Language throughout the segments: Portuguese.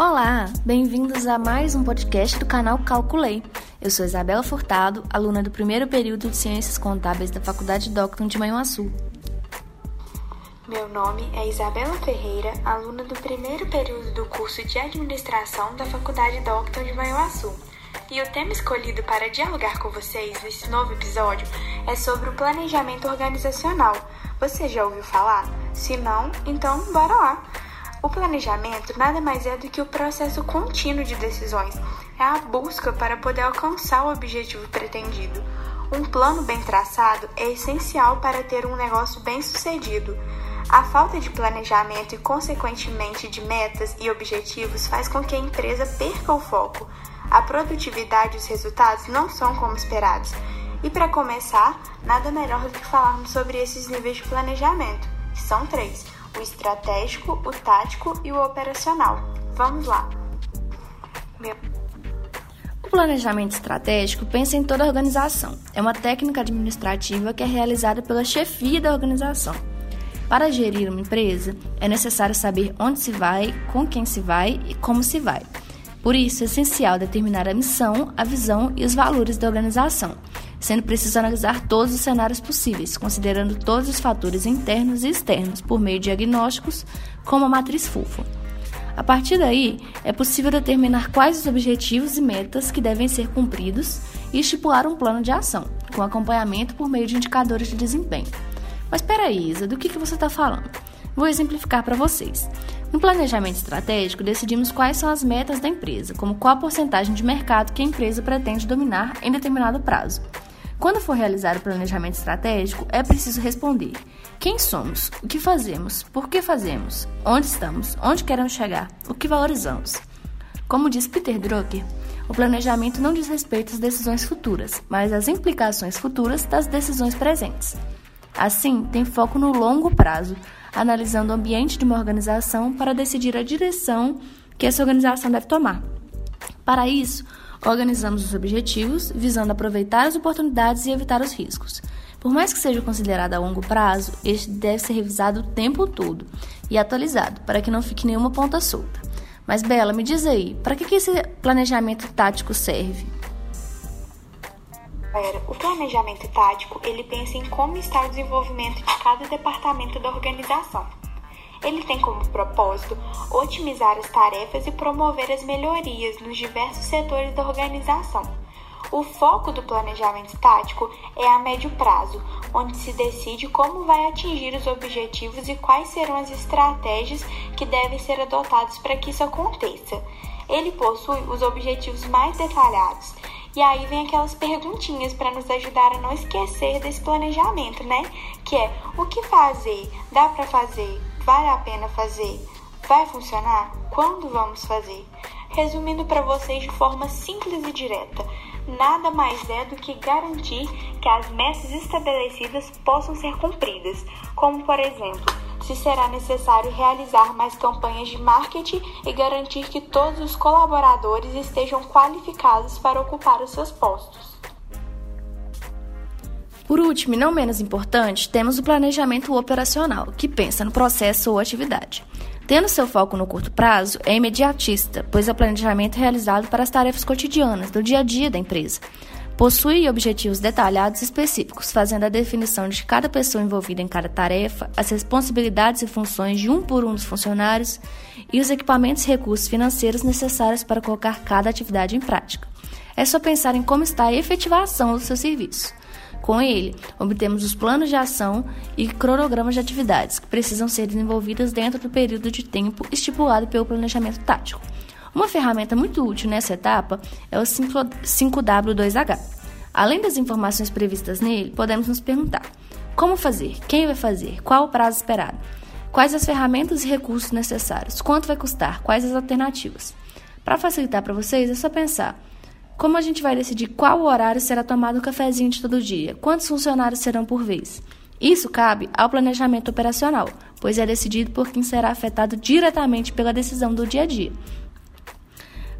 Olá, bem-vindos a mais um podcast do canal Calculei. Eu sou Isabela Furtado, aluna do primeiro período de Ciências Contábeis da Faculdade Docton de Manhuaçu. Meu nome é Isabela Ferreira, aluna do primeiro período do curso de Administração da Faculdade Docton de Manhuaçu. E o tema escolhido para dialogar com vocês nesse novo episódio é sobre o planejamento organizacional. Você já ouviu falar? Se não, então bora lá! O planejamento nada mais é do que o processo contínuo de decisões, é a busca para poder alcançar o objetivo pretendido. Um plano bem traçado é essencial para ter um negócio bem sucedido. A falta de planejamento e, consequentemente, de metas e objetivos faz com que a empresa perca o foco. A produtividade e os resultados não são como esperados. E para começar, nada melhor do que falarmos sobre esses níveis de planejamento, que são três o estratégico, o tático e o operacional. Vamos lá! Meu... O planejamento estratégico pensa em toda a organização. É uma técnica administrativa que é realizada pela chefia da organização. Para gerir uma empresa, é necessário saber onde se vai, com quem se vai e como se vai. Por isso, é essencial determinar a missão, a visão e os valores da organização, sendo preciso analisar todos os cenários possíveis, considerando todos os fatores internos e externos por meio de diagnósticos, como a matriz FUFO. A partir daí, é possível determinar quais os objetivos e metas que devem ser cumpridos e estipular um plano de ação, com acompanhamento por meio de indicadores de desempenho. Mas peraí, Isa, do que, que você está falando? Vou exemplificar para vocês. No planejamento estratégico, decidimos quais são as metas da empresa, como qual a porcentagem de mercado que a empresa pretende dominar em determinado prazo. Quando for realizar o planejamento estratégico, é preciso responder: quem somos? O que fazemos? Por que fazemos? Onde estamos? Onde queremos chegar? O que valorizamos? Como diz Peter Drucker, o planejamento não diz respeito às decisões futuras, mas às implicações futuras das decisões presentes. Assim, tem foco no longo prazo, analisando o ambiente de uma organização para decidir a direção que essa organização deve tomar. Para isso, Organizamos os objetivos, visando aproveitar as oportunidades e evitar os riscos. Por mais que seja considerado a longo prazo, este deve ser revisado o tempo todo e atualizado, para que não fique nenhuma ponta solta. Mas, Bela, me diz aí, para que, que esse planejamento tático serve? O planejamento tático, ele pensa em como está o desenvolvimento de cada departamento da organização ele tem como propósito otimizar as tarefas e promover as melhorias nos diversos setores da organização. O foco do planejamento tático é a médio prazo, onde se decide como vai atingir os objetivos e quais serão as estratégias que devem ser adotadas para que isso aconteça. Ele possui os objetivos mais detalhados. E aí vem aquelas perguntinhas para nos ajudar a não esquecer desse planejamento, né? Que é o que fazer? Dá para fazer? Vale a pena fazer? Vai funcionar? Quando vamos fazer? Resumindo para vocês de forma simples e direta, nada mais é do que garantir que as metas estabelecidas possam ser cumpridas, como por exemplo, se será necessário realizar mais campanhas de marketing e garantir que todos os colaboradores estejam qualificados para ocupar os seus postos. Por último, e não menos importante, temos o planejamento operacional, que pensa no processo ou atividade. Tendo seu foco no curto prazo, é imediatista, pois é o planejamento realizado para as tarefas cotidianas, do dia a dia da empresa. Possui objetivos detalhados e específicos, fazendo a definição de cada pessoa envolvida em cada tarefa, as responsabilidades e funções de um por um dos funcionários e os equipamentos e recursos financeiros necessários para colocar cada atividade em prática. É só pensar em como está a efetivação do seu serviço. Com ele, obtemos os planos de ação e cronogramas de atividades que precisam ser desenvolvidas dentro do período de tempo estipulado pelo planejamento tático. Uma ferramenta muito útil nessa etapa é o 5W2H. Além das informações previstas nele, podemos nos perguntar: como fazer? Quem vai fazer? Qual o prazo esperado? Quais as ferramentas e recursos necessários? Quanto vai custar? Quais as alternativas? Para facilitar para vocês, é só pensar como a gente vai decidir qual horário será tomado o cafezinho de todo dia? Quantos funcionários serão por vez? Isso cabe ao planejamento operacional, pois é decidido por quem será afetado diretamente pela decisão do dia a dia.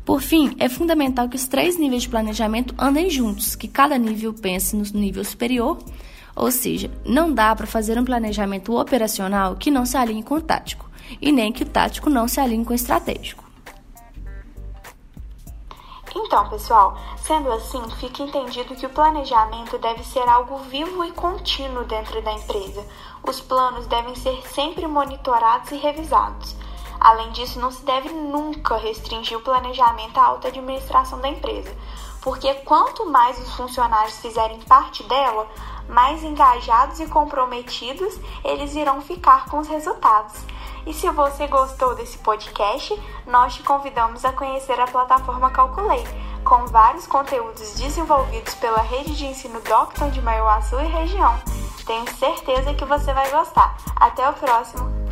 Por fim, é fundamental que os três níveis de planejamento andem juntos, que cada nível pense no nível superior, ou seja, não dá para fazer um planejamento operacional que não se alinhe com o tático, e nem que o tático não se alinhe com o estratégico. Então, pessoal, sendo assim, fica entendido que o planejamento deve ser algo vivo e contínuo dentro da empresa. Os planos devem ser sempre monitorados e revisados. Além disso, não se deve nunca restringir o planejamento à alta administração da empresa, porque quanto mais os funcionários fizerem parte dela, mais engajados e comprometidos eles irão ficar com os resultados. E se você gostou desse podcast, nós te convidamos a conhecer a plataforma Calculei, com vários conteúdos desenvolvidos pela rede de ensino Docton de Maiuaçu e região. Tenho certeza que você vai gostar. Até o próximo!